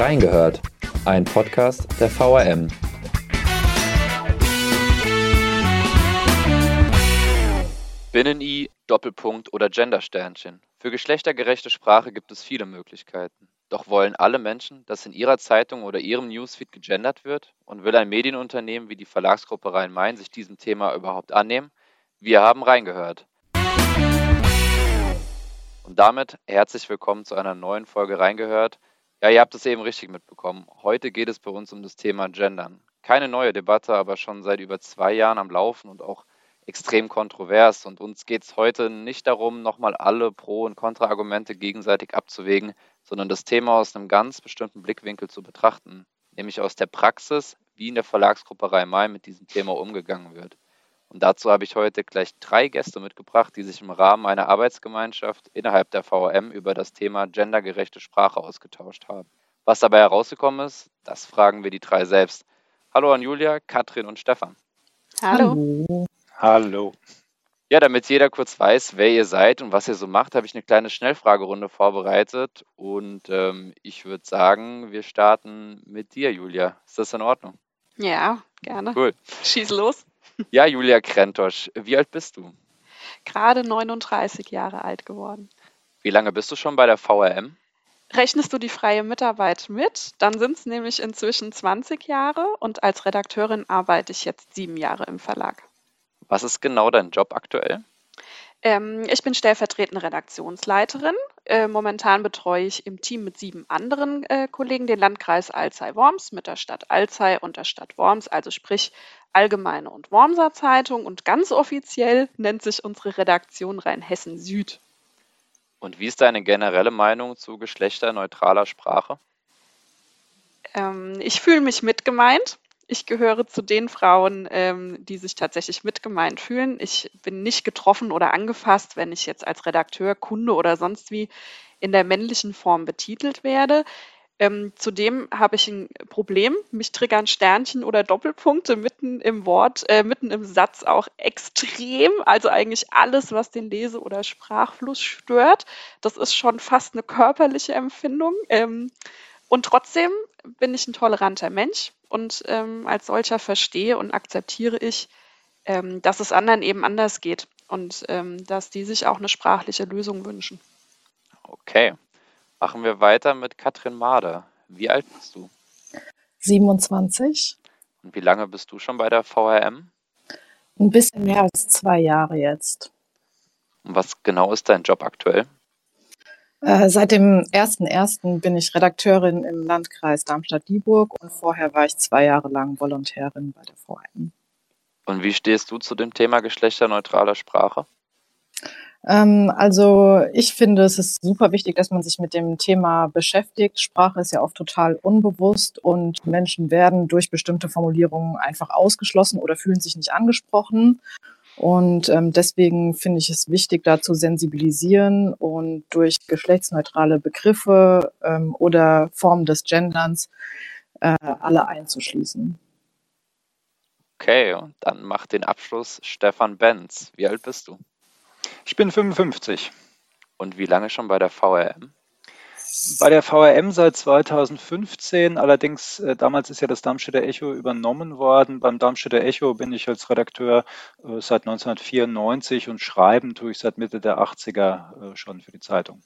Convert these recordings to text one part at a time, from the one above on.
Reingehört, ein Podcast der VRM. Binnen-I, Doppelpunkt oder Gendersternchen. Für geschlechtergerechte Sprache gibt es viele Möglichkeiten. Doch wollen alle Menschen, dass in ihrer Zeitung oder ihrem Newsfeed gegendert wird? Und will ein Medienunternehmen wie die Verlagsgruppe Rhein-Main sich diesem Thema überhaupt annehmen? Wir haben reingehört. Und damit herzlich willkommen zu einer neuen Folge Reingehört. Ja, ihr habt es eben richtig mitbekommen. Heute geht es bei uns um das Thema Gendern. Keine neue Debatte, aber schon seit über zwei Jahren am Laufen und auch extrem kontrovers. Und uns geht es heute nicht darum, nochmal alle Pro- und Kontraargumente gegenseitig abzuwägen, sondern das Thema aus einem ganz bestimmten Blickwinkel zu betrachten, nämlich aus der Praxis, wie in der Verlagsgruppe Rhein-Main mit diesem Thema umgegangen wird. Und dazu habe ich heute gleich drei Gäste mitgebracht, die sich im Rahmen einer Arbeitsgemeinschaft innerhalb der VRM über das Thema gendergerechte Sprache ausgetauscht haben. Was dabei herausgekommen ist, das fragen wir die drei selbst. Hallo an Julia, Katrin und Stefan. Hallo. Hallo. Ja, damit jeder kurz weiß, wer ihr seid und was ihr so macht, habe ich eine kleine Schnellfragerunde vorbereitet. Und ähm, ich würde sagen, wir starten mit dir, Julia. Ist das in Ordnung? Ja, gerne. Cool. Schieß los. Ja, Julia Krentosch, wie alt bist du? Gerade 39 Jahre alt geworden. Wie lange bist du schon bei der VRM? Rechnest du die freie Mitarbeit mit, dann sind es nämlich inzwischen 20 Jahre und als Redakteurin arbeite ich jetzt sieben Jahre im Verlag. Was ist genau dein Job aktuell? Ähm, ich bin stellvertretende Redaktionsleiterin. Äh, momentan betreue ich im Team mit sieben anderen äh, Kollegen den Landkreis Alzey-Worms mit der Stadt Alzey und der Stadt Worms, also sprich Allgemeine und Wormser Zeitung. Und ganz offiziell nennt sich unsere Redaktion Rheinhessen Süd. Und wie ist deine generelle Meinung zu geschlechterneutraler Sprache? Ähm, ich fühle mich mitgemeint. Ich gehöre zu den Frauen, ähm, die sich tatsächlich mitgemeint fühlen. Ich bin nicht getroffen oder angefasst, wenn ich jetzt als Redakteur, Kunde oder sonst wie in der männlichen Form betitelt werde. Ähm, zudem habe ich ein Problem. Mich triggern Sternchen oder Doppelpunkte mitten im Wort, äh, mitten im Satz auch extrem. Also eigentlich alles, was den Lese- oder Sprachfluss stört. Das ist schon fast eine körperliche Empfindung. Ähm, und trotzdem bin ich ein toleranter Mensch und ähm, als solcher verstehe und akzeptiere ich, ähm, dass es anderen eben anders geht und ähm, dass die sich auch eine sprachliche Lösung wünschen. Okay. Machen wir weiter mit Katrin Mader. Wie alt bist du? 27. Und wie lange bist du schon bei der VRM? Ein bisschen mehr als zwei Jahre jetzt. Und was genau ist dein Job aktuell? Äh, seit dem 1.1. bin ich Redakteurin im Landkreis Darmstadt-Dieburg und vorher war ich zwei Jahre lang Volontärin bei der VRM. Und wie stehst du zu dem Thema geschlechterneutraler Sprache? Ähm, also ich finde, es ist super wichtig, dass man sich mit dem Thema beschäftigt. Sprache ist ja oft total unbewusst und Menschen werden durch bestimmte Formulierungen einfach ausgeschlossen oder fühlen sich nicht angesprochen. Und ähm, deswegen finde ich es wichtig, da zu sensibilisieren und durch geschlechtsneutrale Begriffe ähm, oder Formen des Genderns äh, alle einzuschließen. Okay, und dann macht den Abschluss Stefan Benz. Wie alt bist du? Ich bin 55. Und wie lange schon bei der VRM? Bei der VRM seit 2015, allerdings äh, damals ist ja das Darmstädter Echo übernommen worden. Beim Darmstädter Echo bin ich als Redakteur äh, seit 1994 und schreiben tue ich seit Mitte der 80er äh, schon für die Zeitung.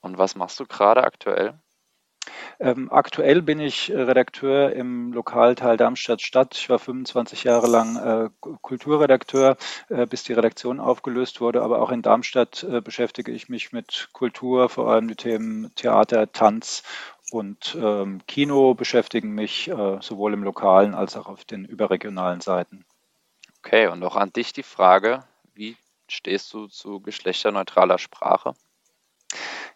Und was machst du gerade aktuell? Ähm, aktuell bin ich äh, Redakteur im Lokalteil Darmstadt Stadt. Ich war 25 Jahre lang äh, Kulturredakteur, äh, bis die Redaktion aufgelöst wurde. Aber auch in Darmstadt äh, beschäftige ich mich mit Kultur, vor allem die Themen Theater, Tanz und ähm, Kino beschäftigen mich äh, sowohl im lokalen als auch auf den überregionalen Seiten. Okay, und auch an dich die Frage, wie stehst du zu geschlechterneutraler Sprache?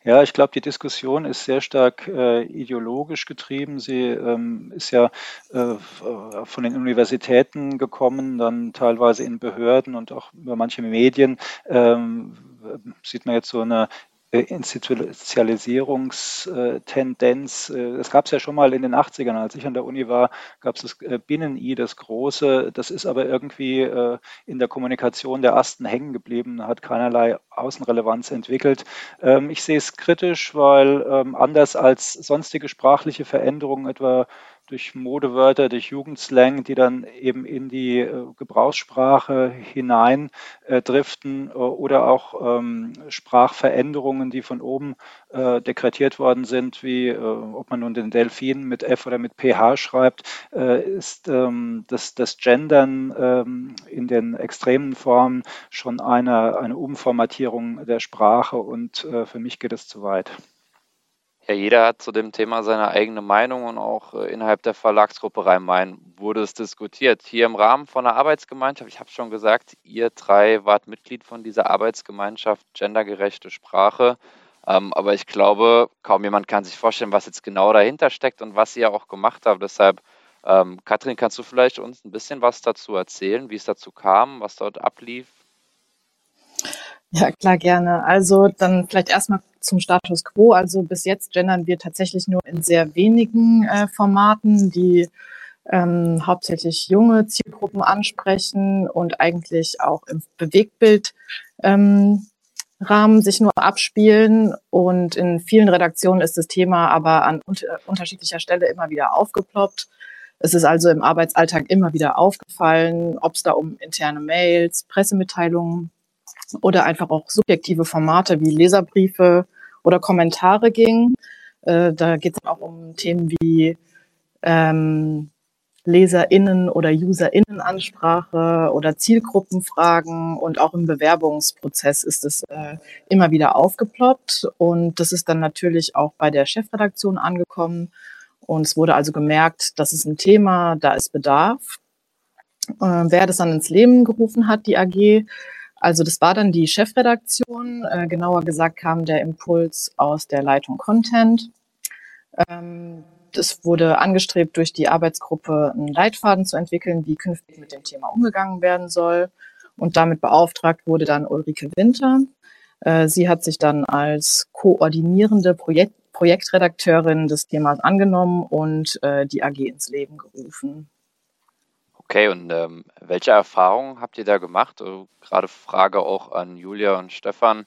Ja, ich glaube, die Diskussion ist sehr stark äh, ideologisch getrieben. Sie ähm, ist ja äh, von den Universitäten gekommen, dann teilweise in Behörden und auch über manche Medien ähm, sieht man jetzt so eine äh, Institutionalisierungstendenz. Äh, das gab es ja schon mal in den 80ern. Als ich an der Uni war, gab es das äh, Binnen-I, das große. Das ist aber irgendwie in der Kommunikation der Asten hängen geblieben, hat keinerlei Außenrelevanz entwickelt. Ähm, ich sehe es kritisch, weil ähm, anders als sonstige sprachliche Veränderungen, etwa durch Modewörter, durch Jugendslang, die dann eben in die äh, Gebrauchssprache hinein äh, driften äh, oder auch ähm, Sprachveränderungen, die von oben äh, dekretiert worden sind, wie äh, ob man nun den Delfin mit F oder mit PH schreibt, äh, ist ähm, das, das Gendern ähm, in den extremen Formen schon eine, eine Umformatierung der Sprache und für mich geht es zu weit. Ja, jeder hat zu dem Thema seine eigene Meinung und auch äh, innerhalb der Verlagsgruppe Rhein-Main wurde es diskutiert. Hier im Rahmen von der Arbeitsgemeinschaft, ich habe schon gesagt, ihr drei wart Mitglied von dieser Arbeitsgemeinschaft Gendergerechte Sprache. Ähm, aber ich glaube, kaum jemand kann sich vorstellen, was jetzt genau dahinter steckt und was ihr auch gemacht habt. Deshalb, ähm, Katrin, kannst du vielleicht uns ein bisschen was dazu erzählen, wie es dazu kam, was dort ablief? Ja, klar, gerne. Also dann vielleicht erstmal zum Status quo. Also bis jetzt gendern wir tatsächlich nur in sehr wenigen äh, Formaten, die ähm, hauptsächlich junge Zielgruppen ansprechen und eigentlich auch im Bewegtbild ähm, Rahmen sich nur abspielen. Und in vielen Redaktionen ist das Thema aber an unter unterschiedlicher Stelle immer wieder aufgeploppt. Es ist also im Arbeitsalltag immer wieder aufgefallen, ob es da um interne Mails, Pressemitteilungen oder einfach auch subjektive Formate wie Leserbriefe oder Kommentare ging. Äh, da geht es auch um Themen wie ähm, LeserInnen oder UserInnen-Ansprache oder Zielgruppenfragen und auch im Bewerbungsprozess ist es äh, immer wieder aufgeploppt und das ist dann natürlich auch bei der Chefredaktion angekommen und es wurde also gemerkt, das ist ein Thema, da ist Bedarf. Äh, wer das dann ins Leben gerufen hat, die AG, also das war dann die Chefredaktion. Äh, genauer gesagt kam der Impuls aus der Leitung Content. Ähm, das wurde angestrebt, durch die Arbeitsgruppe einen Leitfaden zu entwickeln, wie künftig mit dem Thema umgegangen werden soll. Und damit beauftragt wurde dann Ulrike Winter. Äh, sie hat sich dann als koordinierende Projekt Projektredakteurin des Themas angenommen und äh, die AG ins Leben gerufen. Okay, und ähm, welche Erfahrungen habt ihr da gemacht? Also, gerade Frage auch an Julia und Stefan.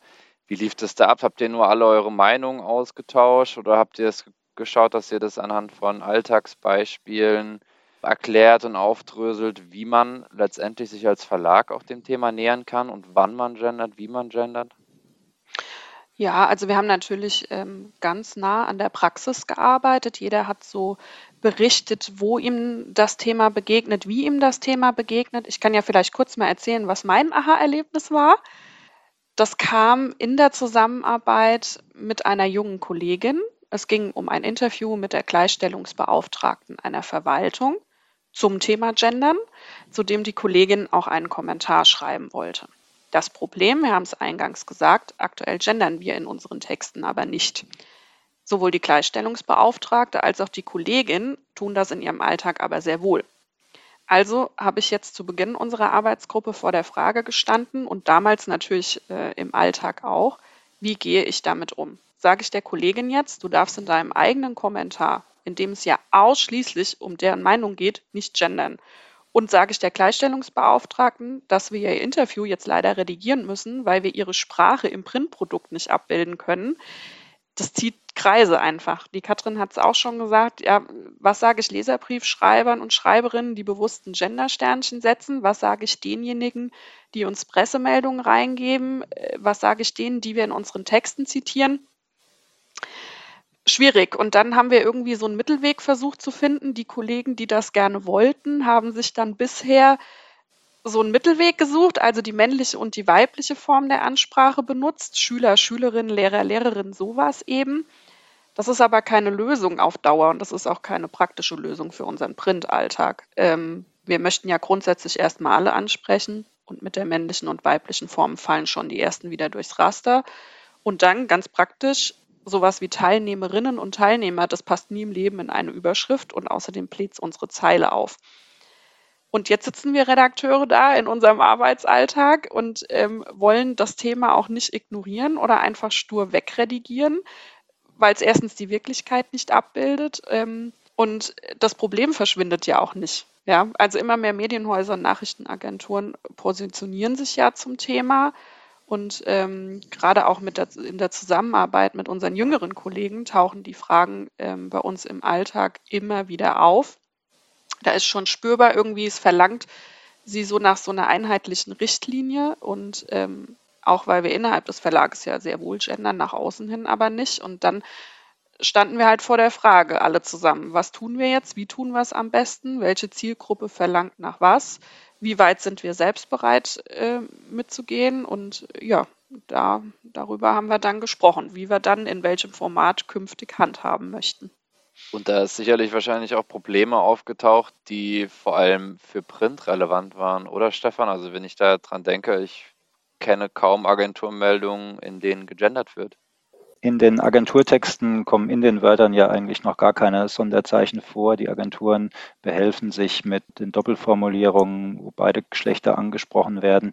Wie lief das da ab? Habt ihr nur alle eure Meinungen ausgetauscht oder habt ihr es geschaut, dass ihr das anhand von Alltagsbeispielen erklärt und aufdröselt, wie man letztendlich sich als Verlag auch dem Thema nähern kann und wann man gendert, wie man gendert? Ja, also wir haben natürlich ähm, ganz nah an der Praxis gearbeitet. Jeder hat so berichtet, wo ihm das Thema begegnet, wie ihm das Thema begegnet. Ich kann ja vielleicht kurz mal erzählen, was mein Aha-Erlebnis war. Das kam in der Zusammenarbeit mit einer jungen Kollegin. Es ging um ein Interview mit der Gleichstellungsbeauftragten einer Verwaltung zum Thema Gendern, zu dem die Kollegin auch einen Kommentar schreiben wollte. Das Problem, wir haben es eingangs gesagt, aktuell gendern wir in unseren Texten aber nicht. Sowohl die Gleichstellungsbeauftragte als auch die Kollegin tun das in ihrem Alltag aber sehr wohl. Also habe ich jetzt zu Beginn unserer Arbeitsgruppe vor der Frage gestanden und damals natürlich äh, im Alltag auch, wie gehe ich damit um? Sage ich der Kollegin jetzt, du darfst in deinem eigenen Kommentar, in dem es ja ausschließlich um deren Meinung geht, nicht gendern. Und sage ich der Gleichstellungsbeauftragten, dass wir ihr Interview jetzt leider redigieren müssen, weil wir ihre Sprache im Printprodukt nicht abbilden können. Das zieht Kreise einfach. Die Katrin hat es auch schon gesagt. Ja, was sage ich Leserbriefschreibern und Schreiberinnen, die bewussten Gendersternchen setzen? Was sage ich denjenigen, die uns Pressemeldungen reingeben? Äh, was sage ich denen, die wir in unseren Texten zitieren? Schwierig. Und dann haben wir irgendwie so einen Mittelweg versucht zu finden. Die Kollegen, die das gerne wollten, haben sich dann bisher so einen Mittelweg gesucht, also die männliche und die weibliche Form der Ansprache benutzt. Schüler, Schülerinnen, Lehrer, Lehrerinnen, sowas eben. Das ist aber keine Lösung auf Dauer und das ist auch keine praktische Lösung für unseren Printalltag. Ähm, wir möchten ja grundsätzlich erstmal alle ansprechen und mit der männlichen und weiblichen Form fallen schon die ersten wieder durchs Raster. Und dann ganz praktisch sowas wie Teilnehmerinnen und Teilnehmer, das passt nie im Leben in eine Überschrift und außerdem bläht es unsere Zeile auf. Und jetzt sitzen wir Redakteure da in unserem Arbeitsalltag und ähm, wollen das Thema auch nicht ignorieren oder einfach stur wegredigieren, weil es erstens die Wirklichkeit nicht abbildet ähm, und das Problem verschwindet ja auch nicht. Ja, also immer mehr Medienhäuser und Nachrichtenagenturen positionieren sich ja zum Thema Und ähm, gerade auch mit der, in der Zusammenarbeit mit unseren jüngeren Kollegen tauchen die Fragen ähm, bei uns im Alltag immer wieder auf. Da ist schon spürbar irgendwie, es verlangt sie so nach so einer einheitlichen Richtlinie und ähm, auch weil wir innerhalb des Verlages ja sehr wohl gendern, nach außen hin aber nicht. Und dann standen wir halt vor der Frage alle zusammen, was tun wir jetzt, wie tun wir es am besten, welche Zielgruppe verlangt nach was, wie weit sind wir selbst bereit äh, mitzugehen und ja, da, darüber haben wir dann gesprochen, wie wir dann in welchem Format künftig handhaben möchten. Und da ist sicherlich wahrscheinlich auch Probleme aufgetaucht, die vor allem für Print relevant waren, oder Stefan? Also wenn ich da dran denke, ich kenne kaum Agenturmeldungen, in denen gegendert wird. In den Agenturtexten kommen in den Wörtern ja eigentlich noch gar keine Sonderzeichen vor. Die Agenturen behelfen sich mit den Doppelformulierungen, wo beide Geschlechter angesprochen werden.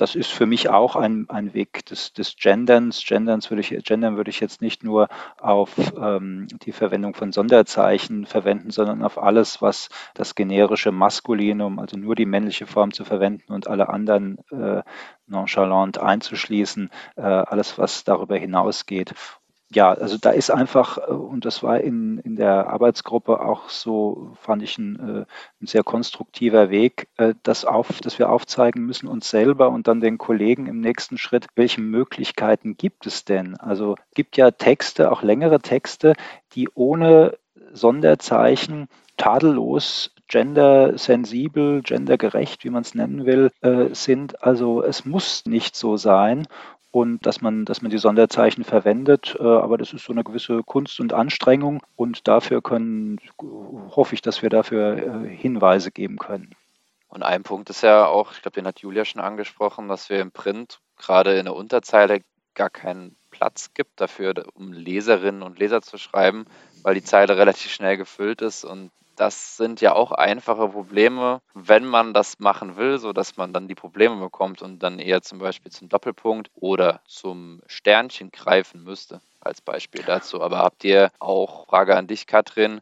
Das ist für mich auch ein, ein Weg des, des Genderns. Genderns würde ich, Gendern würde ich jetzt nicht nur auf ähm, die Verwendung von Sonderzeichen verwenden, sondern auf alles, was das generische Maskulinum, also nur die männliche Form zu verwenden und alle anderen äh, nonchalant einzuschließen, äh, alles, was darüber hinausgeht. Ja, also da ist einfach, äh, und das war in, in der Arbeitsgruppe auch so, fand ich ein, äh, ein sehr konstruktiver Weg, äh, dass, auf, dass wir aufzeigen müssen uns selber und dann den Kollegen im nächsten Schritt, welche Möglichkeiten gibt es denn? Also gibt ja Texte, auch längere Texte, die ohne Sonderzeichen tadellos gendersensibel, gendergerecht, wie man es nennen will, äh, sind. Also es muss nicht so sein und dass man, dass man die Sonderzeichen verwendet. Äh, aber das ist so eine gewisse Kunst und Anstrengung und dafür können, hoffe ich, dass wir dafür äh, Hinweise geben können. Und ein Punkt ist ja auch, ich glaube, den hat Julia schon angesprochen, dass wir im Print gerade in der Unterzeile gar keinen Platz gibt dafür, um Leserinnen und Leser zu schreiben, weil die Zeile relativ schnell gefüllt ist und das sind ja auch einfache Probleme, wenn man das machen will, sodass man dann die Probleme bekommt und dann eher zum Beispiel zum Doppelpunkt oder zum Sternchen greifen müsste, als Beispiel dazu. Aber habt ihr auch, Frage an dich, Katrin,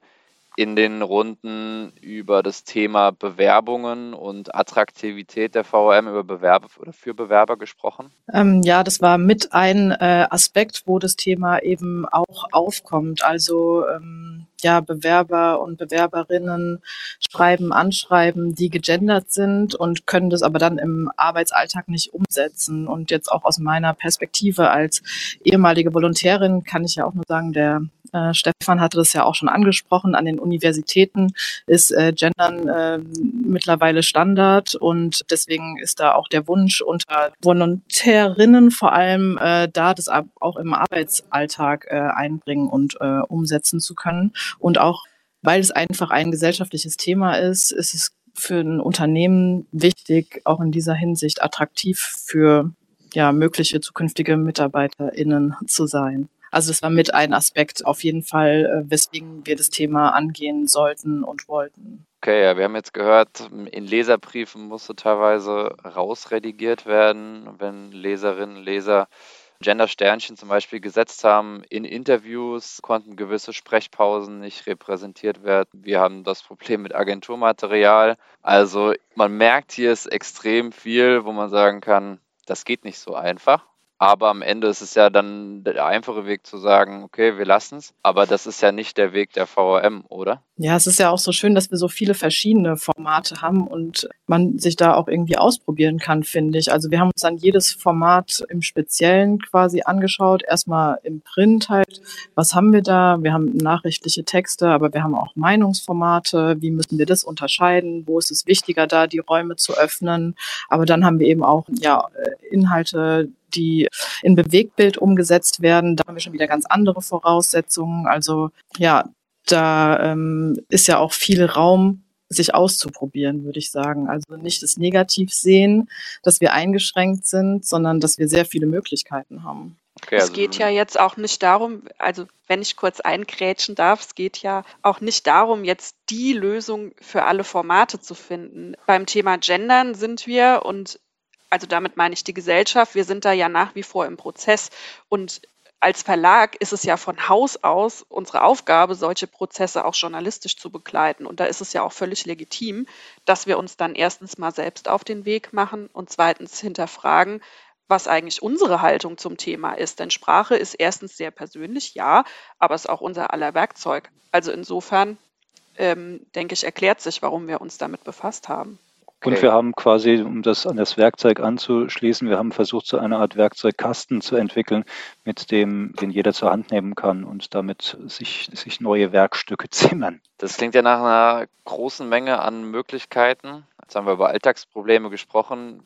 in den Runden über das Thema Bewerbungen und Attraktivität der VRM über Bewerber oder für Bewerber gesprochen? Ähm, ja, das war mit ein äh, Aspekt, wo das Thema eben auch aufkommt. Also ähm, ja, Bewerber und Bewerberinnen schreiben, anschreiben, die gegendert sind und können das aber dann im Arbeitsalltag nicht umsetzen. Und jetzt auch aus meiner Perspektive als ehemalige Volontärin kann ich ja auch nur sagen, der äh, Stefan hatte das ja auch schon angesprochen. An den Universitäten ist äh, Gendern äh, mittlerweile Standard und deswegen ist da auch der Wunsch unter Volontärinnen vor allem äh, da, das auch im Arbeitsalltag äh, einbringen und äh, umsetzen zu können. Und auch weil es einfach ein gesellschaftliches Thema ist, ist es für ein Unternehmen wichtig, auch in dieser Hinsicht attraktiv für ja, mögliche zukünftige MitarbeiterInnen zu sein. Also das war mit ein Aspekt auf jeden Fall, äh, weswegen wir das Thema angehen sollten und wollten. Okay, ja, wir haben jetzt gehört, in Leserbriefen musste teilweise rausredigiert werden, wenn Leserinnen, Leser Gender-Sternchen zum Beispiel gesetzt haben. In Interviews konnten gewisse Sprechpausen nicht repräsentiert werden. Wir haben das Problem mit Agenturmaterial. Also man merkt, hier ist extrem viel, wo man sagen kann, das geht nicht so einfach. Aber am Ende ist es ja dann der einfache Weg zu sagen, okay, wir lassen es. Aber das ist ja nicht der Weg der VRM, oder? Ja, es ist ja auch so schön, dass wir so viele verschiedene Formate haben und man sich da auch irgendwie ausprobieren kann, finde ich. Also wir haben uns dann jedes Format im Speziellen quasi angeschaut. Erstmal im Print halt. Was haben wir da? Wir haben nachrichtliche Texte, aber wir haben auch Meinungsformate. Wie müssen wir das unterscheiden? Wo ist es wichtiger, da die Räume zu öffnen? Aber dann haben wir eben auch, ja, Inhalte, die in Bewegtbild umgesetzt werden. Da haben wir schon wieder ganz andere Voraussetzungen. Also ja, da ähm, ist ja auch viel Raum, sich auszuprobieren, würde ich sagen. Also nicht das Negativ sehen, dass wir eingeschränkt sind, sondern dass wir sehr viele Möglichkeiten haben. Okay, also es geht ja jetzt auch nicht darum, also wenn ich kurz eingrätschen darf, es geht ja auch nicht darum, jetzt die Lösung für alle Formate zu finden. Beim Thema Gendern sind wir und also damit meine ich die Gesellschaft, wir sind da ja nach wie vor im Prozess und als Verlag ist es ja von Haus aus unsere Aufgabe, solche Prozesse auch journalistisch zu begleiten. Und da ist es ja auch völlig legitim, dass wir uns dann erstens mal selbst auf den Weg machen und zweitens hinterfragen, was eigentlich unsere Haltung zum Thema ist. Denn Sprache ist erstens sehr persönlich, ja, aber es ist auch unser aller Werkzeug. Also insofern ähm, denke ich, erklärt sich, warum wir uns damit befasst haben. Okay. Und wir haben quasi, um das an das Werkzeug anzuschließen, wir haben versucht, so eine Art Werkzeugkasten zu entwickeln, mit dem, den jeder zur Hand nehmen kann und damit sich, sich neue Werkstücke zimmern. Das klingt ja nach einer großen Menge an Möglichkeiten. Jetzt haben wir über Alltagsprobleme gesprochen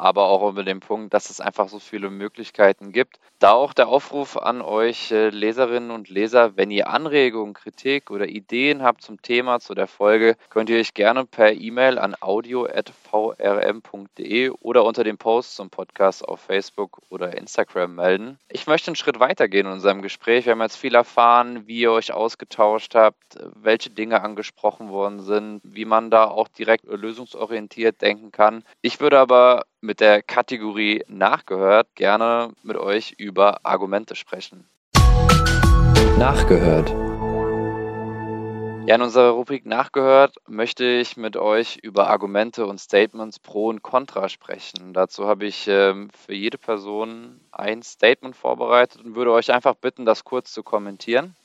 aber auch über den Punkt, dass es einfach so viele Möglichkeiten gibt. Da auch der Aufruf an euch äh, Leserinnen und Leser, wenn ihr Anregungen, Kritik oder Ideen habt zum Thema, zu der Folge, könnt ihr euch gerne per E-Mail an audio.vrm.de oder unter dem Post zum Podcast auf Facebook oder Instagram melden. Ich möchte einen Schritt weitergehen in unserem Gespräch. Wir haben jetzt viel erfahren, wie ihr euch ausgetauscht habt, welche Dinge angesprochen worden sind, wie man da auch direkt lösungsorientiert denken kann. Ich würde aber mit der Kategorie Nachgehört gerne mit euch über Argumente sprechen. Nachgehört. Ja, in unserer Rubrik Nachgehört möchte ich mit euch über Argumente und Statements pro und contra sprechen. Dazu habe ich ähm, für jede Person ein Statement vorbereitet und würde euch einfach bitten, das kurz zu kommentieren.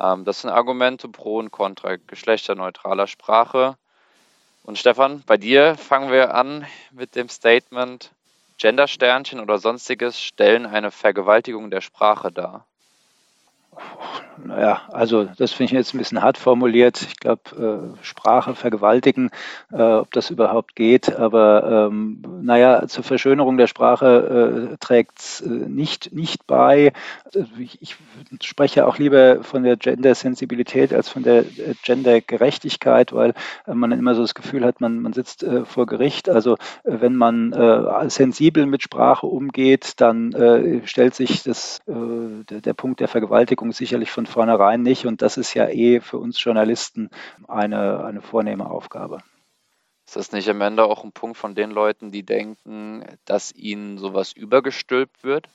Ähm, das sind Argumente pro und contra geschlechterneutraler Sprache, und Stefan, bei dir fangen wir an mit dem Statement, Gendersternchen oder sonstiges stellen eine Vergewaltigung der Sprache dar. Naja, also das finde ich jetzt ein bisschen hart formuliert. Ich glaube, äh, Sprache vergewaltigen, äh, ob das überhaupt geht, aber ähm, naja, zur Verschönerung der Sprache äh, trägt es äh, nicht, nicht bei. Also ich, ich, spreche auch lieber von der Gender-Sensibilität als von der äh, Gender-Gerechtigkeit, weil äh, man immer so das Gefühl hat, man, man sitzt vor Gericht. Also wenn man sensibel mit Sprache umgeht, dann stellt sich das, der, der Punkt der Vergewaltigung sicherlich von vornherein nicht. Und das ist ja eh für uns Journalisten eine, eine vornehme Aufgabe. Ist das nicht am Ende auch ein Punkt von den Leuten, die denken, dass ihnen sowas übergestülpt wird?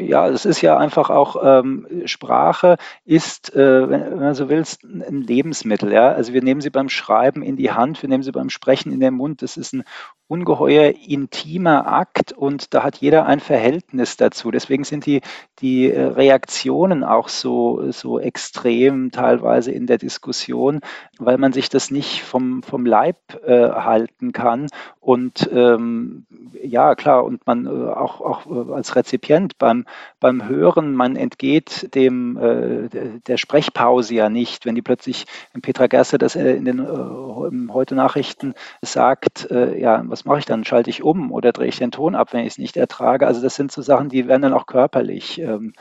Ja, es ist ja einfach auch, ähm, Sprache ist, äh, wenn, wenn man so will, ein Lebensmittel. Ja? Also wir nehmen sie beim Schreiben in die Hand, wir nehmen sie beim Sprechen in den Mund. Das ist ein ungeheuer intimer Akt und da hat jeder ein Verhältnis dazu. Deswegen sind die, die äh, Reaktionen auch so, so extrem teilweise in der Diskussion, weil man sich das nicht vom, vom Leib äh, halten kann. Und ähm, ja, klar, und man äh, auch, auch äh, als Rezipient beim, beim Hören, man entgeht dem äh, der Sprechpause ja nicht, wenn die plötzlich, wenn Petra Gerster das äh, in den äh, heute Nachrichten sagt, äh, ja, was mache ich dann? Schalte ich um oder drehe ich den Ton ab, wenn ich es nicht ertrage? Also das sind so Sachen, die werden dann auch körperlich. Ähm,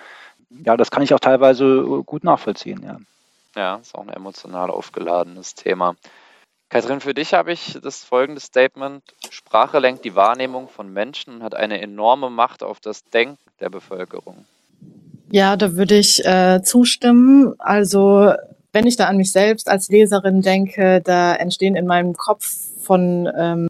ja, das kann ich auch teilweise gut nachvollziehen, ja. Ja, ist auch ein emotional aufgeladenes Thema. Katrin, für dich habe ich das folgende Statement. Sprache lenkt die Wahrnehmung von Menschen und hat eine enorme Macht auf das Denken der Bevölkerung. Ja, da würde ich äh, zustimmen. Also wenn ich da an mich selbst als Leserin denke, da entstehen in meinem Kopf von ähm,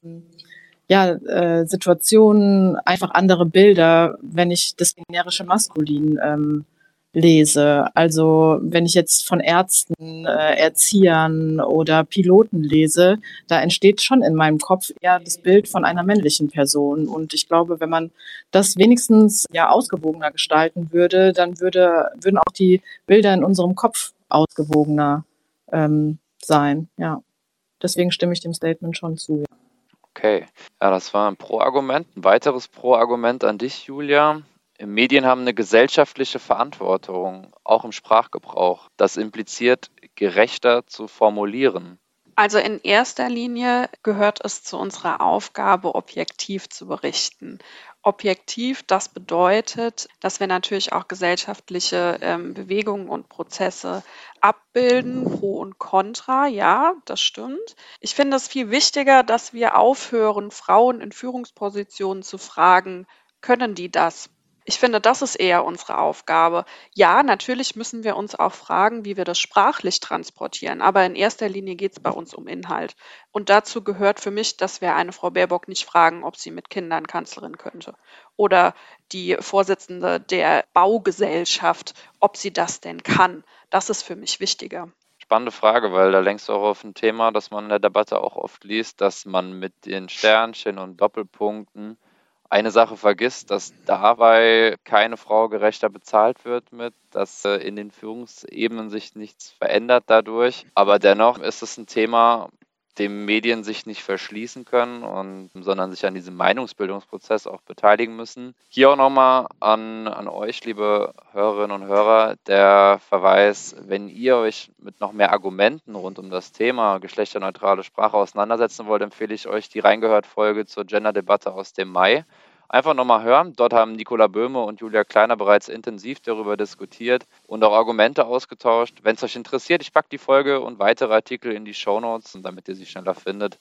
ja, äh, Situationen einfach andere Bilder, wenn ich das generische Maskulin ähm, lese. Also wenn ich jetzt von Ärzten, äh, Erziehern oder Piloten lese, da entsteht schon in meinem Kopf eher das Bild von einer männlichen Person. Und ich glaube, wenn man das wenigstens ja ausgewogener gestalten würde, dann würde, würden auch die Bilder in unserem Kopf ausgewogener ähm, sein. Ja, deswegen stimme ich dem Statement schon zu. Ja. Okay, ja, das war ein Pro-Argument. Ein weiteres Pro-Argument an dich, Julia. Medien haben eine gesellschaftliche Verantwortung, auch im Sprachgebrauch. Das impliziert, gerechter zu formulieren. Also in erster Linie gehört es zu unserer Aufgabe, objektiv zu berichten. Objektiv, das bedeutet, dass wir natürlich auch gesellschaftliche ähm, Bewegungen und Prozesse abbilden, pro und contra. Ja, das stimmt. Ich finde es viel wichtiger, dass wir aufhören, Frauen in Führungspositionen zu fragen, können die das? Ich finde, das ist eher unsere Aufgabe. Ja, natürlich müssen wir uns auch fragen, wie wir das sprachlich transportieren, aber in erster Linie geht es bei uns um Inhalt. Und dazu gehört für mich, dass wir eine Frau Baerbock nicht fragen, ob sie mit Kindern Kanzlerin könnte. Oder die Vorsitzende der Baugesellschaft, ob sie das denn kann. Das ist für mich wichtiger. Spannende Frage, weil da längst auch auf ein Thema, das man in der Debatte auch oft liest, dass man mit den Sternchen und Doppelpunkten eine Sache vergisst, dass dabei keine Frau gerechter bezahlt wird mit, dass äh, in den Führungsebenen sich nichts verändert dadurch. Aber dennoch ist es ein Thema, dem Medien sich nicht verschließen können, und, sondern sich an diesem Meinungsbildungsprozess auch beteiligen müssen. Hier auch nochmal an, an euch, liebe Hörerinnen und Hörer, der Verweis, wenn ihr euch mit noch mehr Argumenten rund um das Thema geschlechterneutrale Sprache auseinandersetzen wollt, empfehle ich euch die Reingehört-Folge zur Gender-Debatte aus dem Mai. Einfach nochmal hören. Dort haben Nicola Böhme und Julia Kleiner bereits intensiv darüber diskutiert und auch Argumente ausgetauscht. Wenn es euch interessiert, ich packe die Folge und weitere Artikel in die Show Notes, damit ihr sie schneller findet.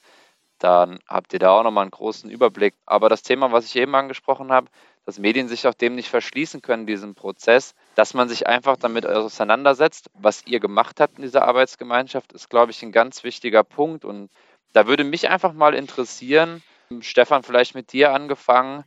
Dann habt ihr da auch nochmal einen großen Überblick. Aber das Thema, was ich eben angesprochen habe, dass Medien sich auch dem nicht verschließen können, diesem Prozess, dass man sich einfach damit auseinandersetzt. Was ihr gemacht habt in dieser Arbeitsgemeinschaft, ist, glaube ich, ein ganz wichtiger Punkt. Und da würde mich einfach mal interessieren, Stefan, vielleicht mit dir angefangen,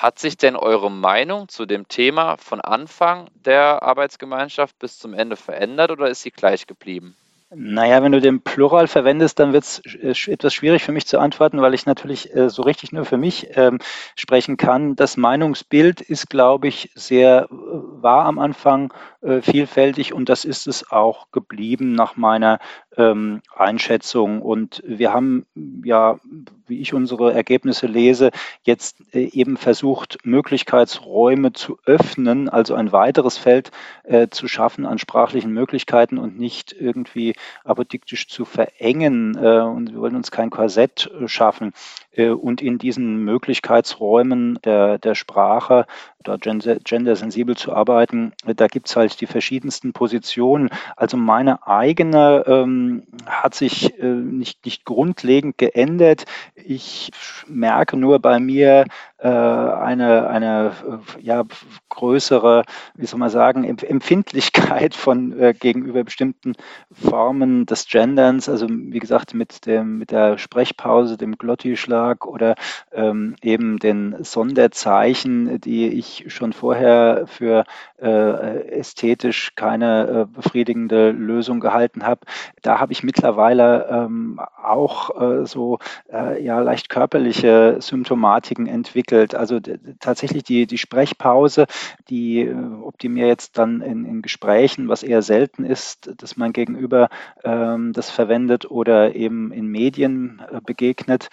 hat sich denn eure Meinung zu dem Thema von Anfang der Arbeitsgemeinschaft bis zum Ende verändert oder ist sie gleich geblieben? Naja, wenn du den Plural verwendest, dann wird es äh, etwas schwierig für mich zu antworten, weil ich natürlich äh, so richtig nur für mich ähm, sprechen kann. Das Meinungsbild ist, glaube ich, sehr äh, war am Anfang äh, vielfältig und das ist es auch geblieben nach meiner ähm, Einschätzung. Und wir haben ja, wie ich unsere Ergebnisse lese, jetzt äh, eben versucht, Möglichkeitsräume zu öffnen, also ein weiteres Feld äh, zu schaffen an sprachlichen Möglichkeiten und nicht irgendwie apodiktisch zu verengen. Äh, und wir wollen uns kein Korsett äh, schaffen. Äh, und in diesen Möglichkeitsräumen der, der Sprache da gendersensibel zu arbeiten, da gibt es halt die verschiedensten Positionen. Also meine eigene ähm, hat sich äh, nicht, nicht grundlegend geändert. Ich merke nur bei mir eine, eine äh, ja, größere, wie soll man sagen, Empfindlichkeit von äh, gegenüber bestimmten Formen des Genderns, also wie gesagt mit dem mit der Sprechpause, dem Glottischlag oder ähm, eben den Sonderzeichen, die ich schon vorher für äh, ästhetisch keine äh, befriedigende Lösung gehalten habe. Da habe ich mittlerweile ähm, auch äh, so äh, ja leicht körperliche Symptomatiken entwickelt. Also tatsächlich die, die Sprechpause, die äh, optimiere jetzt dann in, in Gesprächen, was eher selten ist, dass mein Gegenüber ähm, das verwendet oder eben in Medien äh, begegnet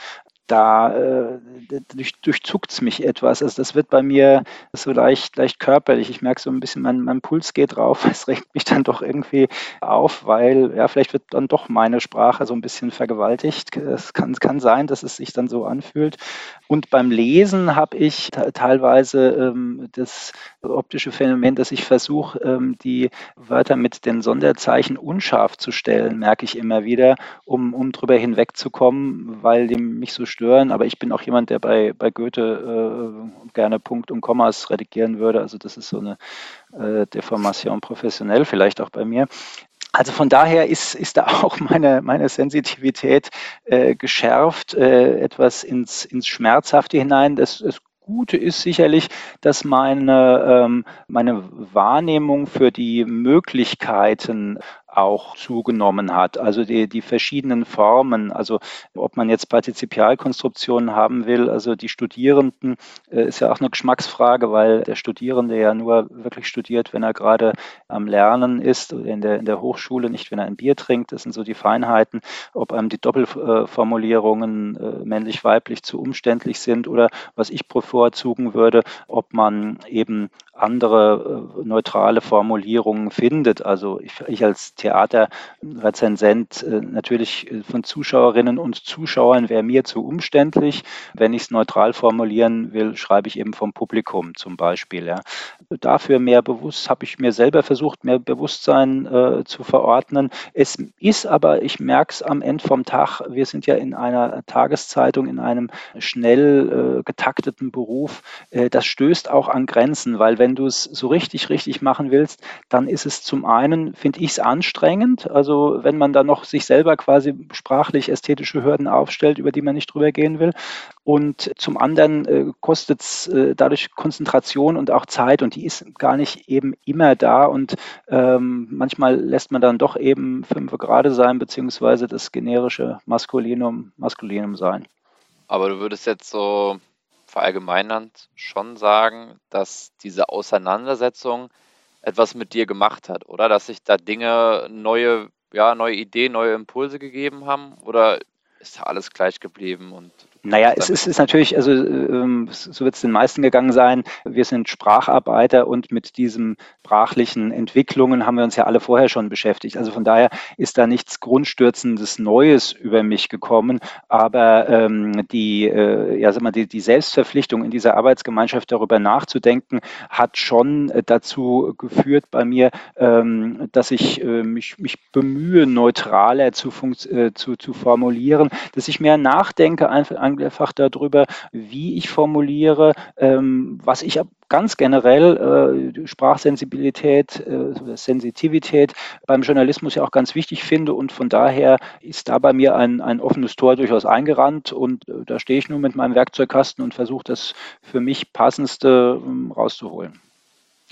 da äh, durch, durchzuckt es mich etwas. Also das wird bei mir so leicht, leicht körperlich. Ich merke so ein bisschen, mein, mein Puls geht drauf. Es regt mich dann doch irgendwie auf, weil ja, vielleicht wird dann doch meine Sprache so ein bisschen vergewaltigt. Es kann, kann sein, dass es sich dann so anfühlt. Und beim Lesen habe ich teilweise ähm, das optische Phänomen, dass ich versuche, ähm, die Wörter mit den Sonderzeichen unscharf zu stellen, merke ich immer wieder, um, um drüber hinwegzukommen, weil die mich so stören, aber ich bin auch jemand, der bei, bei Goethe äh, gerne Punkt und Kommas redigieren würde. Also das ist so eine äh, Deformation professionell, vielleicht auch bei mir. Also von daher ist, ist da auch meine, meine Sensitivität äh, geschärft, äh, etwas ins, ins Schmerzhafte hinein. Das, das Gute ist sicherlich, dass meine, ähm, meine Wahrnehmung für die Möglichkeiten auch zugenommen hat. Also die, die verschiedenen Formen, also ob man jetzt Partizipialkonstruktionen haben will, also die Studierenden äh, ist ja auch eine Geschmacksfrage, weil der Studierende ja nur wirklich studiert, wenn er gerade am Lernen ist, in der, in der Hochschule, nicht wenn er ein Bier trinkt. Das sind so die Feinheiten, ob einem die Doppelformulierungen äh, männlich-weiblich zu umständlich sind oder was ich bevorzugen würde, ob man eben andere äh, neutrale Formulierungen findet. Also ich, ich als Theaterrezensent äh, natürlich äh, von Zuschauerinnen und Zuschauern wäre mir zu umständlich. Wenn ich es neutral formulieren will, schreibe ich eben vom Publikum zum Beispiel. Ja. Dafür mehr bewusst habe ich mir selber versucht, mehr Bewusstsein äh, zu verordnen. Es ist aber, ich merke es am Ende vom Tag, wir sind ja in einer Tageszeitung, in einem schnell äh, getakteten Beruf. Äh, das stößt auch an Grenzen, weil wenn du es so richtig, richtig machen willst, dann ist es zum einen, finde ich es anstrengend. Also wenn man da noch sich selber quasi sprachlich ästhetische Hürden aufstellt, über die man nicht drüber gehen will. Und zum anderen äh, kostet es äh, dadurch Konzentration und auch Zeit und die ist gar nicht eben immer da und ähm, manchmal lässt man dann doch eben fünf gerade sein, beziehungsweise das generische Maskulinum Maskulinum sein. Aber du würdest jetzt so verallgemeinernd schon sagen, dass diese Auseinandersetzung etwas mit dir gemacht hat, oder? Dass sich da Dinge, neue, ja, neue Ideen, neue Impulse gegeben haben? Oder ist da alles gleich geblieben und naja, es ist, ist natürlich, also ähm, so wird es den meisten gegangen sein. Wir sind Spracharbeiter und mit diesen sprachlichen Entwicklungen haben wir uns ja alle vorher schon beschäftigt. Also von daher ist da nichts Grundstürzendes Neues über mich gekommen. Aber ähm, die, äh, ja, sag mal, die, die Selbstverpflichtung in dieser Arbeitsgemeinschaft darüber nachzudenken, hat schon dazu geführt bei mir, ähm, dass ich äh, mich, mich bemühe, neutraler zu, äh, zu, zu formulieren, dass ich mehr nachdenke, einfach einfach darüber, wie ich formuliere, ähm, was ich ganz generell äh, Sprachsensibilität, äh, Sensitivität beim Journalismus ja auch ganz wichtig finde und von daher ist da bei mir ein, ein offenes Tor durchaus eingerannt und äh, da stehe ich nur mit meinem Werkzeugkasten und versuche das für mich passendste ähm, rauszuholen.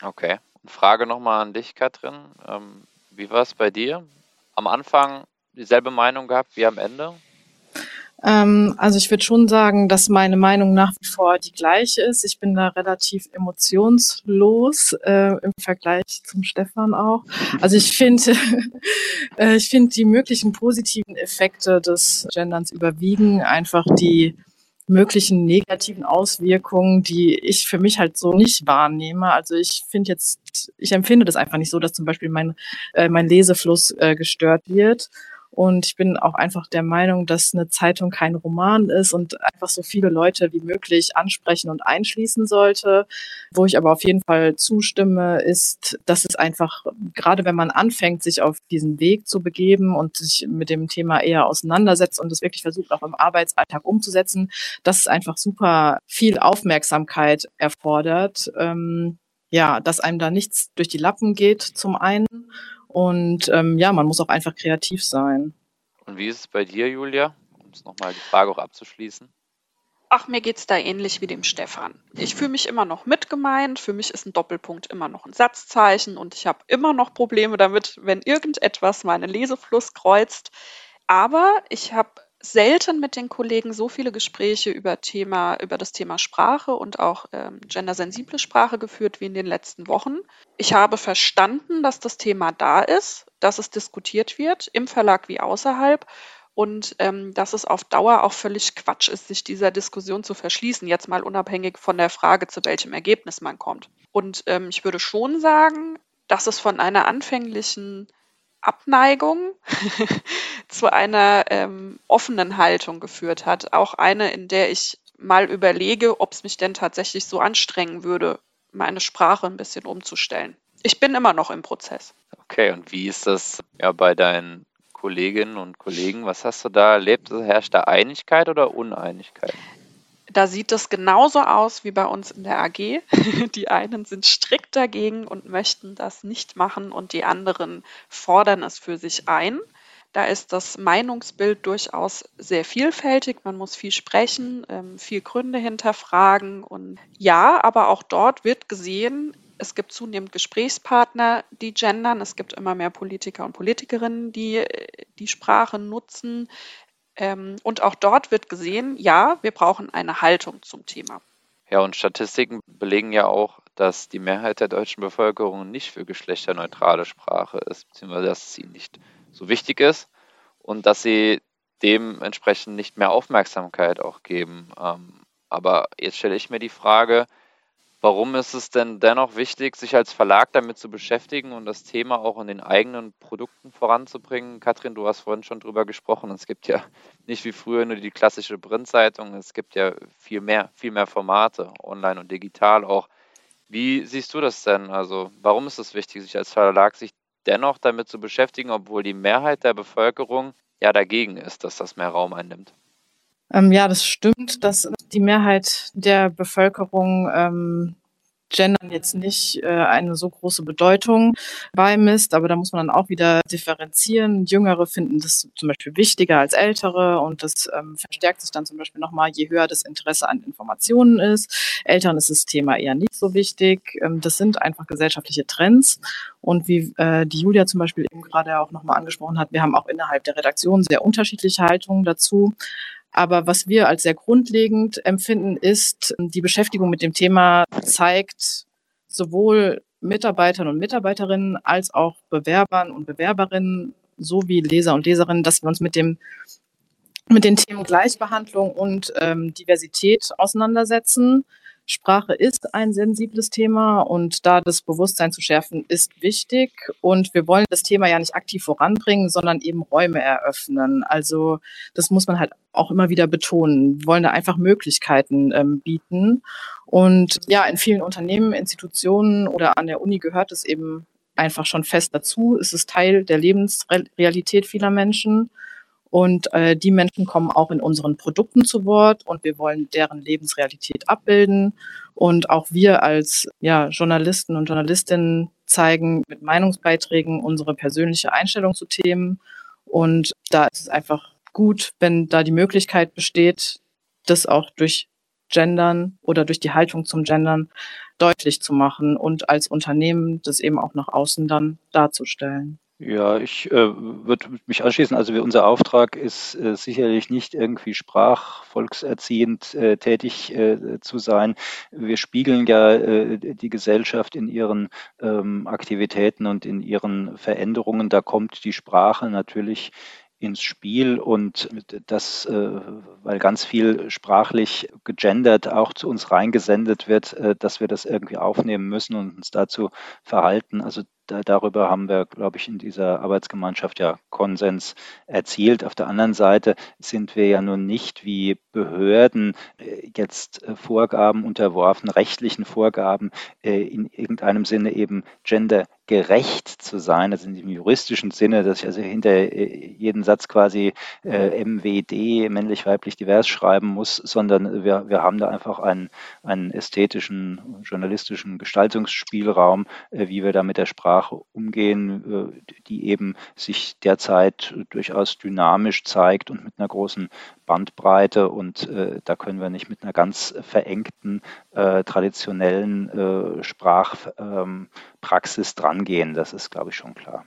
Okay. Frage nochmal an dich, Katrin. Ähm, wie war es bei dir? Am Anfang dieselbe Meinung gehabt wie am Ende? Ähm, also ich würde schon sagen, dass meine Meinung nach wie vor die gleiche ist. Ich bin da relativ emotionslos äh, im Vergleich zum Stefan auch. Also ich finde, äh, ich finde die möglichen positiven Effekte des Genderns überwiegen einfach die möglichen negativen Auswirkungen, die ich für mich halt so nicht wahrnehme. Also ich finde jetzt, ich empfinde das einfach nicht so, dass zum Beispiel mein, äh, mein Lesefluss äh, gestört wird. Und ich bin auch einfach der Meinung, dass eine Zeitung kein Roman ist und einfach so viele Leute wie möglich ansprechen und einschließen sollte. Wo ich aber auf jeden Fall zustimme, ist, dass es einfach, gerade wenn man anfängt, sich auf diesen Weg zu begeben und sich mit dem Thema eher auseinandersetzt und es wirklich versucht, auch im Arbeitsalltag umzusetzen, dass es einfach super viel Aufmerksamkeit erfordert. Ähm, ja, dass einem da nichts durch die Lappen geht, zum einen und ähm, ja, man muss auch einfach kreativ sein. Und wie ist es bei dir, Julia? Um es nochmal die Frage auch abzuschließen. Ach, mir geht es da ähnlich wie dem Stefan. Ich fühle mich immer noch mitgemeint. Für mich ist ein Doppelpunkt immer noch ein Satzzeichen und ich habe immer noch Probleme damit, wenn irgendetwas meinen Lesefluss kreuzt. Aber ich habe selten mit den Kollegen so viele Gespräche über, Thema, über das Thema Sprache und auch ähm, gendersensible Sprache geführt wie in den letzten Wochen. Ich habe verstanden, dass das Thema da ist, dass es diskutiert wird, im Verlag wie außerhalb und ähm, dass es auf Dauer auch völlig Quatsch ist, sich dieser Diskussion zu verschließen, jetzt mal unabhängig von der Frage, zu welchem Ergebnis man kommt. Und ähm, ich würde schon sagen, dass es von einer anfänglichen Abneigung zu einer ähm, offenen Haltung geführt hat. Auch eine, in der ich mal überlege, ob es mich denn tatsächlich so anstrengen würde, meine Sprache ein bisschen umzustellen. Ich bin immer noch im Prozess. Okay, und wie ist das ja bei deinen Kolleginnen und Kollegen? Was hast du da erlebt? Herrscht da Einigkeit oder Uneinigkeit? Da sieht es genauso aus wie bei uns in der AG. Die einen sind strikt dagegen und möchten das nicht machen und die anderen fordern es für sich ein. Da ist das Meinungsbild durchaus sehr vielfältig. Man muss viel sprechen, ähm, viel Gründe hinterfragen. Und ja, aber auch dort wird gesehen, es gibt zunehmend Gesprächspartner, die gendern. Es gibt immer mehr Politiker und Politikerinnen, die äh, die Sprache nutzen. Ähm, und auch dort wird gesehen, ja, wir brauchen eine Haltung zum Thema. Ja, und Statistiken belegen ja auch, dass die Mehrheit der deutschen Bevölkerung nicht für geschlechterneutrale Sprache ist, beziehungsweise dass sie nicht so wichtig ist und dass sie dementsprechend nicht mehr Aufmerksamkeit auch geben. Ähm, aber jetzt stelle ich mir die Frage, Warum ist es denn dennoch wichtig, sich als Verlag damit zu beschäftigen und das Thema auch in den eigenen Produkten voranzubringen? Katrin, du hast vorhin schon drüber gesprochen. Es gibt ja nicht wie früher nur die klassische Printzeitung. Es gibt ja viel mehr, viel mehr Formate, online und digital auch. Wie siehst du das denn? Also, warum ist es wichtig, sich als Verlag sich dennoch damit zu beschäftigen, obwohl die Mehrheit der Bevölkerung ja dagegen ist, dass das mehr Raum einnimmt? Ähm, ja, das stimmt, dass die Mehrheit der Bevölkerung ähm, Gendern jetzt nicht äh, eine so große Bedeutung beimisst, aber da muss man dann auch wieder differenzieren. Jüngere finden das zum Beispiel wichtiger als Ältere und das ähm, verstärkt sich dann zum Beispiel nochmal, je höher das Interesse an Informationen ist. Eltern ist das Thema eher nicht so wichtig. Ähm, das sind einfach gesellschaftliche Trends und wie äh, die Julia zum Beispiel eben gerade auch nochmal angesprochen hat, wir haben auch innerhalb der Redaktion sehr unterschiedliche Haltungen dazu. Aber was wir als sehr grundlegend empfinden, ist, die Beschäftigung mit dem Thema zeigt sowohl Mitarbeitern und Mitarbeiterinnen als auch Bewerbern und Bewerberinnen sowie Leser und Leserinnen, dass wir uns mit dem mit den Themen Gleichbehandlung und ähm, Diversität auseinandersetzen. Sprache ist ein sensibles Thema und da das Bewusstsein zu schärfen ist wichtig. Und wir wollen das Thema ja nicht aktiv voranbringen, sondern eben Räume eröffnen. Also das muss man halt auch immer wieder betonen. Wir wollen da einfach Möglichkeiten ähm, bieten. Und ja, in vielen Unternehmen, Institutionen oder an der Uni gehört es eben einfach schon fest dazu. Es ist Teil der Lebensrealität vieler Menschen. Und äh, die Menschen kommen auch in unseren Produkten zu Wort und wir wollen deren Lebensrealität abbilden. Und auch wir als ja, Journalisten und Journalistinnen zeigen mit Meinungsbeiträgen unsere persönliche Einstellung zu Themen. Und da ist es einfach gut, wenn da die Möglichkeit besteht, das auch durch Gendern oder durch die Haltung zum Gendern deutlich zu machen und als Unternehmen das eben auch nach außen dann darzustellen. Ja, ich äh, würde mich anschließen. Also wir, unser Auftrag ist äh, sicherlich nicht irgendwie sprachvolkserziehend äh, tätig äh, zu sein. Wir spiegeln ja äh, die Gesellschaft in ihren ähm, Aktivitäten und in ihren Veränderungen. Da kommt die Sprache natürlich ins Spiel und das, äh, weil ganz viel sprachlich gegendert auch zu uns reingesendet wird, äh, dass wir das irgendwie aufnehmen müssen und uns dazu verhalten. Also da, darüber haben wir, glaube ich, in dieser Arbeitsgemeinschaft ja Konsens erzielt. Auf der anderen Seite sind wir ja nun nicht wie Behörden äh, jetzt äh, Vorgaben unterworfen, rechtlichen Vorgaben äh, in irgendeinem Sinne eben gendergerecht zu sein, also dem juristischen Sinne, dass ich also hinter jeden Satz quasi MWD, männlich, weiblich, divers schreiben muss, sondern wir, wir haben da einfach einen, einen ästhetischen, journalistischen Gestaltungsspielraum, wie wir da mit der Sprache Sprache umgehen, äh, die eben sich derzeit durchaus dynamisch zeigt und mit einer großen Bandbreite. Und äh, da können wir nicht mit einer ganz verengten, äh, traditionellen Sprachpraxis ähm, drangehen. Das ist, glaube ich, schon klar.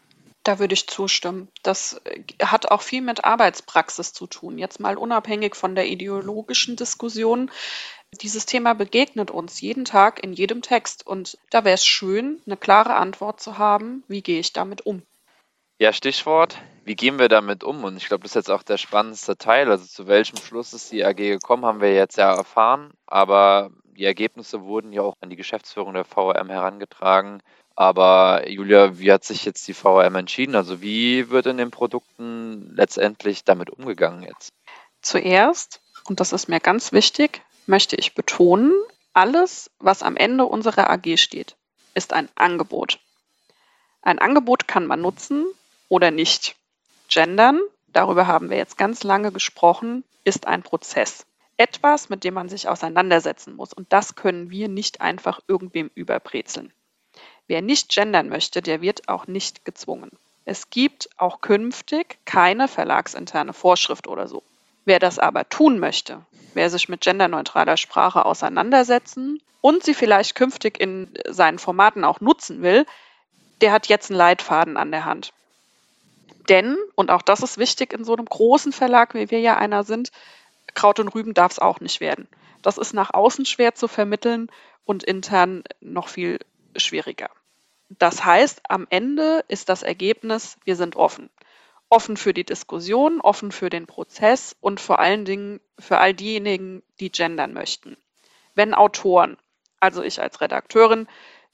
Da würde ich zustimmen. Das äh, hat auch viel mit Arbeitspraxis zu tun. Jetzt mal unabhängig von der ideologischen Diskussion. Dieses Thema begegnet uns jeden Tag in jedem Text und da wäre es schön, eine klare Antwort zu haben, wie gehe ich damit um. Ja, Stichwort, wie gehen wir damit um? Und ich glaube, das ist jetzt auch der spannendste Teil. Also zu welchem Schluss ist die AG gekommen, haben wir jetzt ja erfahren. Aber die Ergebnisse wurden ja auch an die Geschäftsführung der VRM herangetragen. Aber Julia, wie hat sich jetzt die VRM entschieden? Also wie wird in den Produkten letztendlich damit umgegangen jetzt? Zuerst, und das ist mir ganz wichtig, möchte ich betonen, alles, was am Ende unserer AG steht, ist ein Angebot. Ein Angebot kann man nutzen oder nicht. Gendern, darüber haben wir jetzt ganz lange gesprochen, ist ein Prozess. Etwas, mit dem man sich auseinandersetzen muss. Und das können wir nicht einfach irgendwem überbrezeln. Wer nicht gendern möchte, der wird auch nicht gezwungen. Es gibt auch künftig keine verlagsinterne Vorschrift oder so. Wer das aber tun möchte, wer sich mit genderneutraler Sprache auseinandersetzen und sie vielleicht künftig in seinen Formaten auch nutzen will, der hat jetzt einen Leitfaden an der Hand. Denn, und auch das ist wichtig in so einem großen Verlag, wie wir ja einer sind, Kraut und Rüben darf es auch nicht werden. Das ist nach außen schwer zu vermitteln und intern noch viel schwieriger. Das heißt, am Ende ist das Ergebnis, wir sind offen offen für die Diskussion, offen für den Prozess und vor allen Dingen für all diejenigen, die gendern möchten. Wenn Autoren, also ich als Redakteurin,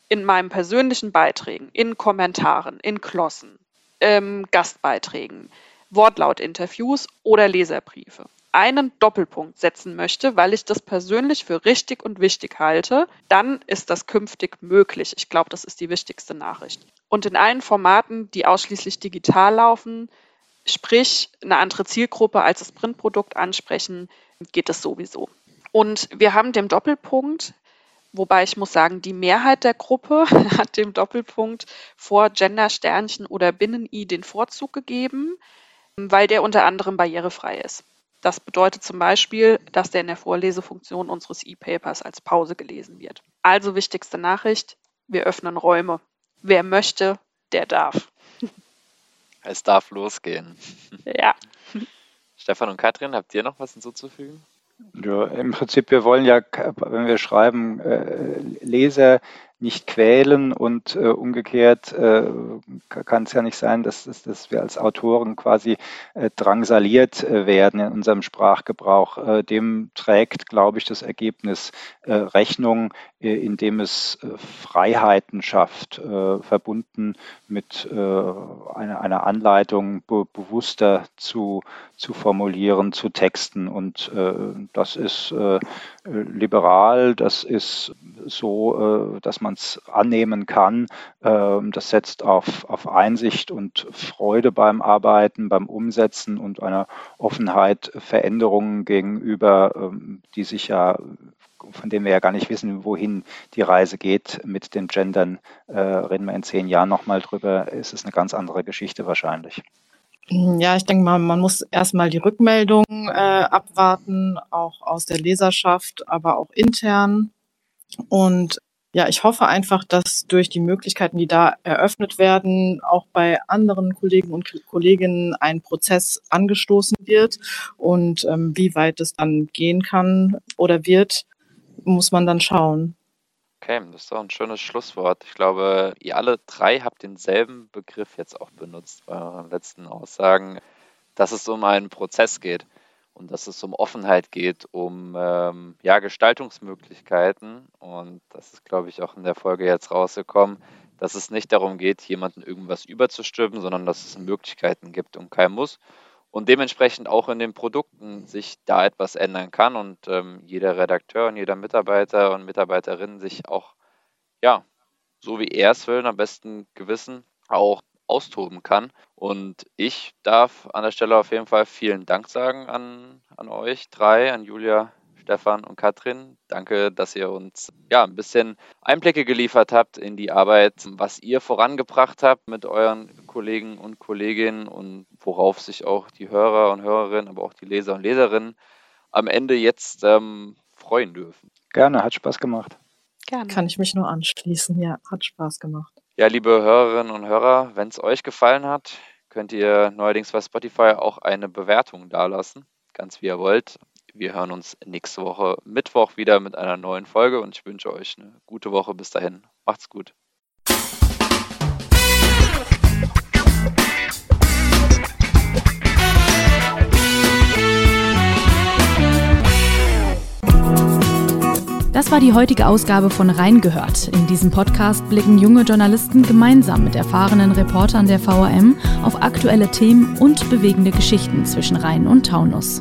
in meinen persönlichen Beiträgen, in Kommentaren, in Klossen, ähm, Gastbeiträgen, Wortlautinterviews oder Leserbriefe einen Doppelpunkt setzen möchte, weil ich das persönlich für richtig und wichtig halte, dann ist das künftig möglich. Ich glaube, das ist die wichtigste Nachricht. Und in allen Formaten, die ausschließlich digital laufen, sprich eine andere Zielgruppe als das Printprodukt ansprechen, geht es sowieso. Und wir haben dem Doppelpunkt, wobei ich muss sagen, die Mehrheit der Gruppe hat dem Doppelpunkt vor Gender Sternchen oder Binnen-I den Vorzug gegeben, weil der unter anderem barrierefrei ist. Das bedeutet zum Beispiel, dass der in der Vorlesefunktion unseres E-Papers als Pause gelesen wird. Also wichtigste Nachricht, wir öffnen Räume. Wer möchte, der darf. Es darf losgehen. Ja. Stefan und Katrin, habt ihr noch was hinzuzufügen? Ja, im Prinzip, wir wollen ja, wenn wir schreiben, äh, Leser nicht quälen und äh, umgekehrt äh, kann es ja nicht sein, dass, dass, dass wir als Autoren quasi äh, drangsaliert äh, werden in unserem Sprachgebrauch. Äh, dem trägt, glaube ich, das Ergebnis äh, Rechnung, indem es Freiheiten schafft, verbunden mit einer, einer, Anleitung be bewusster zu, zu formulieren, zu texten. Und das ist liberal, das ist so, dass man es annehmen kann. Ähm, das setzt auf, auf Einsicht und Freude beim Arbeiten, beim Umsetzen und einer Offenheit Veränderungen gegenüber, ähm, die sich ja von denen wir ja gar nicht wissen, wohin die Reise geht mit den Gendern, äh, reden wir in zehn Jahren nochmal drüber, ist es eine ganz andere Geschichte wahrscheinlich. Ja, ich denke mal, man muss erstmal die Rückmeldung äh, abwarten, auch aus der Leserschaft, aber auch intern. Und ja, ich hoffe einfach, dass durch die Möglichkeiten, die da eröffnet werden, auch bei anderen Kollegen und Kolleginnen ein Prozess angestoßen wird. Und ähm, wie weit es dann gehen kann oder wird, muss man dann schauen. Okay, das ist doch ein schönes Schlusswort. Ich glaube, ihr alle drei habt denselben Begriff jetzt auch benutzt bei euren letzten Aussagen, dass es um einen Prozess geht und dass es um Offenheit geht, um ähm, ja, Gestaltungsmöglichkeiten. Und das ist, glaube ich, auch in der Folge jetzt rausgekommen, dass es nicht darum geht, jemandem irgendwas überzustimmen, sondern dass es Möglichkeiten gibt und kein Muss. Und dementsprechend auch in den Produkten sich da etwas ändern kann und ähm, jeder Redakteur und jeder Mitarbeiter und Mitarbeiterin sich auch, ja, so wie er es will, am besten Gewissen auch austoben kann. Und ich darf an der Stelle auf jeden Fall vielen Dank sagen an, an euch drei, an Julia, Stefan und Katrin. Danke, dass ihr uns ja ein bisschen Einblicke geliefert habt in die Arbeit, was ihr vorangebracht habt mit euren Kollegen und Kolleginnen und worauf sich auch die Hörer und Hörerinnen, aber auch die Leser und Leserinnen am Ende jetzt ähm, freuen dürfen. Gerne, hat Spaß gemacht. Gerne. Kann ich mich nur anschließen. Ja, hat Spaß gemacht. Ja, liebe Hörerinnen und Hörer, wenn es euch gefallen hat, könnt ihr neuerdings bei Spotify auch eine Bewertung dalassen, ganz wie ihr wollt. Wir hören uns nächste Woche Mittwoch wieder mit einer neuen Folge und ich wünsche euch eine gute Woche bis dahin. Macht's gut. Das war die heutige Ausgabe von Reingehört. In diesem Podcast blicken junge Journalisten gemeinsam mit erfahrenen Reportern der VRM auf aktuelle Themen und bewegende Geschichten zwischen Rhein und Taunus.